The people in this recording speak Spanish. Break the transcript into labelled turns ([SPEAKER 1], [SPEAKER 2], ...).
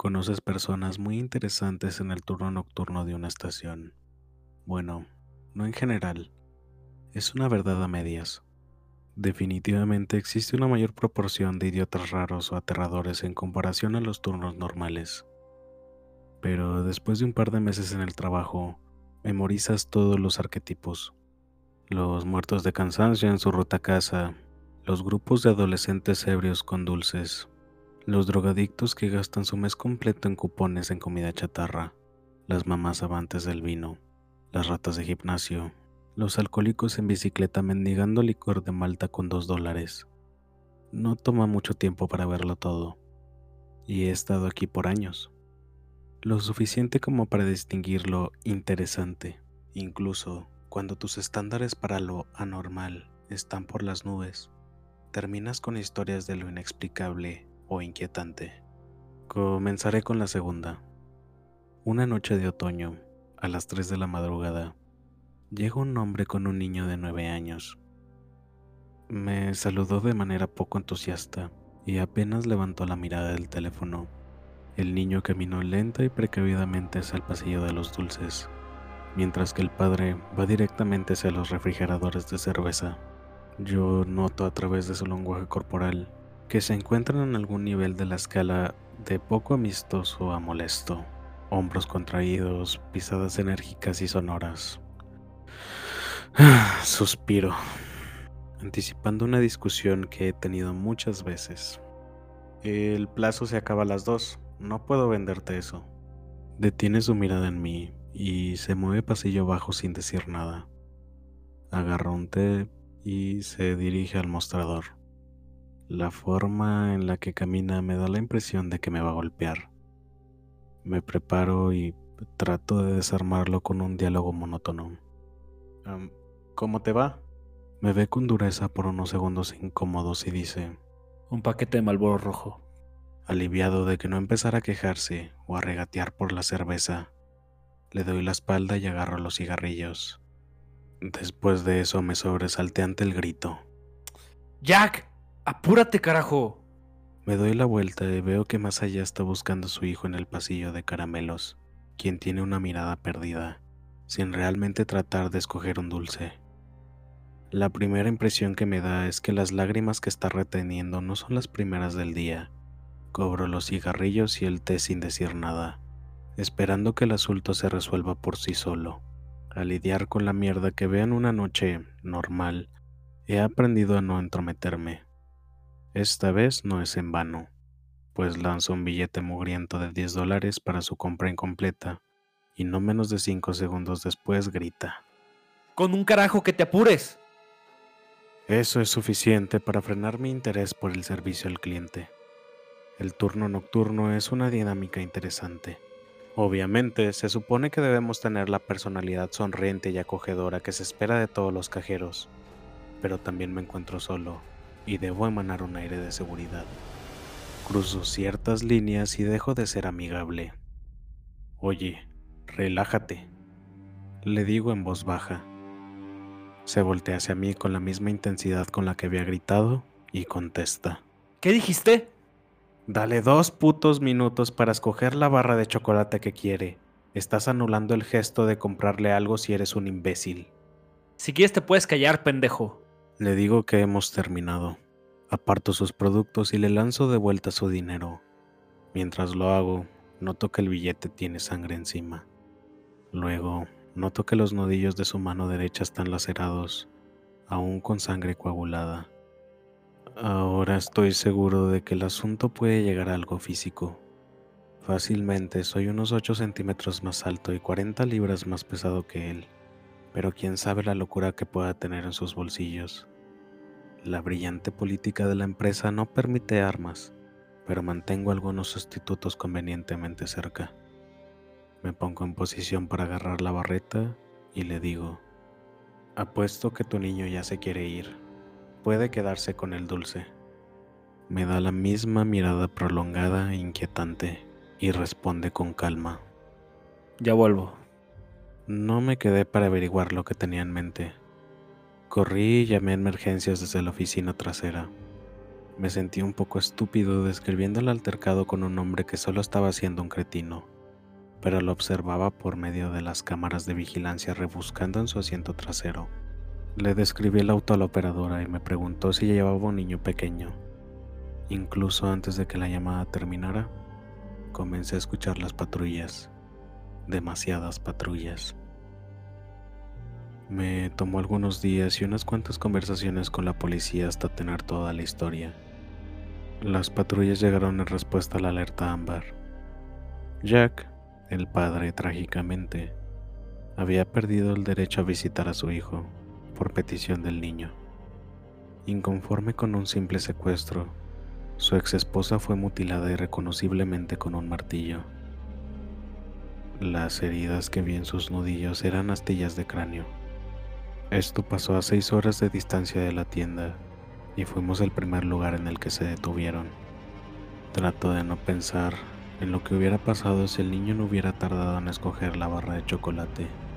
[SPEAKER 1] Conoces personas muy interesantes en el turno nocturno de una estación. Bueno, no en general. Es una verdad a medias. Definitivamente existe una mayor proporción de idiotas raros o aterradores en comparación a los turnos normales. Pero después de un par de meses en el trabajo, memorizas todos los arquetipos. Los muertos de cansancio en su ruta a casa, los grupos de adolescentes ebrios con dulces, los drogadictos que gastan su mes completo en cupones en comida chatarra, las mamás avantes del vino, las ratas de gimnasio, los alcohólicos en bicicleta mendigando licor de Malta con dos dólares. No toma mucho tiempo para verlo todo, y he estado aquí por años. Lo suficiente como para distinguirlo interesante, incluso cuando tus estándares para lo anormal están por las nubes. Terminas con historias de lo inexplicable o inquietante. Comenzaré con la segunda. Una noche de otoño, a las 3 de la madrugada, llega un hombre con un niño de 9 años. Me saludó de manera poco entusiasta y apenas levantó la mirada del teléfono. El niño caminó lenta y precavidamente hacia el pasillo de los dulces, mientras que el padre va directamente hacia los refrigeradores de cerveza. Yo noto a través de su lenguaje corporal que se encuentran en algún nivel de la escala de poco amistoso a molesto, hombros contraídos, pisadas enérgicas y sonoras. Suspiro, anticipando una discusión que he tenido muchas veces. El plazo se acaba a las dos, no puedo venderte eso. Detiene su mirada en mí y se mueve pasillo abajo sin decir nada. Agarra un té y se dirige al mostrador. La forma en la que camina me da la impresión de que me va a golpear. Me preparo y trato de desarmarlo con un diálogo monótono. ¿Cómo te va? Me ve con dureza por unos segundos incómodos y dice,
[SPEAKER 2] Un paquete de Malboro rojo.
[SPEAKER 1] Aliviado de que no empezara a quejarse o a regatear por la cerveza, le doy la espalda y agarro los cigarrillos. Después de eso me sobresalté ante el grito.
[SPEAKER 2] ¡Jack! ¡Apúrate, carajo!
[SPEAKER 1] Me doy la vuelta y veo que más allá está buscando a su hijo en el pasillo de caramelos, quien tiene una mirada perdida, sin realmente tratar de escoger un dulce. La primera impresión que me da es que las lágrimas que está reteniendo no son las primeras del día. Cobro los cigarrillos y el té sin decir nada, esperando que el asunto se resuelva por sí solo. A lidiar con la mierda que veo en una noche normal, he aprendido a no entrometerme. Esta vez no es en vano, pues lanzó un billete mugriento de 10 dólares para su compra incompleta y no menos de 5 segundos después grita.
[SPEAKER 2] ¡Con un carajo que te apures!
[SPEAKER 1] Eso es suficiente para frenar mi interés por el servicio al cliente. El turno nocturno es una dinámica interesante. Obviamente, se supone que debemos tener la personalidad sonriente y acogedora que se espera de todos los cajeros, pero también me encuentro solo y debo emanar un aire de seguridad. Cruzo ciertas líneas y dejo de ser amigable. Oye, relájate, le digo en voz baja. Se voltea hacia mí con la misma intensidad con la que había gritado y contesta.
[SPEAKER 2] ¿Qué dijiste?
[SPEAKER 1] Dale dos putos minutos para escoger la barra de chocolate que quiere. Estás anulando el gesto de comprarle algo si eres un imbécil.
[SPEAKER 2] Si quieres te puedes callar, pendejo.
[SPEAKER 1] Le digo que hemos terminado. Aparto sus productos y le lanzo de vuelta su dinero. Mientras lo hago, noto que el billete tiene sangre encima. Luego, noto que los nudillos de su mano derecha están lacerados, aún con sangre coagulada. Ahora estoy seguro de que el asunto puede llegar a algo físico. Fácilmente soy unos 8 centímetros más alto y 40 libras más pesado que él, pero quién sabe la locura que pueda tener en sus bolsillos. La brillante política de la empresa no permite armas, pero mantengo algunos sustitutos convenientemente cerca. Me pongo en posición para agarrar la barreta y le digo, apuesto que tu niño ya se quiere ir, puede quedarse con el dulce. Me da la misma mirada prolongada e inquietante y responde con calma.
[SPEAKER 2] Ya vuelvo.
[SPEAKER 1] No me quedé para averiguar lo que tenía en mente. Corrí y llamé a emergencias desde la oficina trasera. Me sentí un poco estúpido describiendo el altercado con un hombre que solo estaba haciendo un cretino, pero lo observaba por medio de las cámaras de vigilancia rebuscando en su asiento trasero. Le describí el auto a la operadora y me preguntó si llevaba un niño pequeño. Incluso antes de que la llamada terminara, comencé a escuchar las patrullas. Demasiadas patrullas. Me tomó algunos días y unas cuantas conversaciones con la policía hasta tener toda la historia. Las patrullas llegaron en respuesta a la alerta ámbar. Jack, el padre, trágicamente, había perdido el derecho a visitar a su hijo por petición del niño. Inconforme con un simple secuestro, su ex esposa fue mutilada irreconociblemente con un martillo. Las heridas que vi en sus nudillos eran astillas de cráneo. Esto pasó a seis horas de distancia de la tienda y fuimos el primer lugar en el que se detuvieron. Trato de no pensar en lo que hubiera pasado si el niño no hubiera tardado en escoger la barra de chocolate.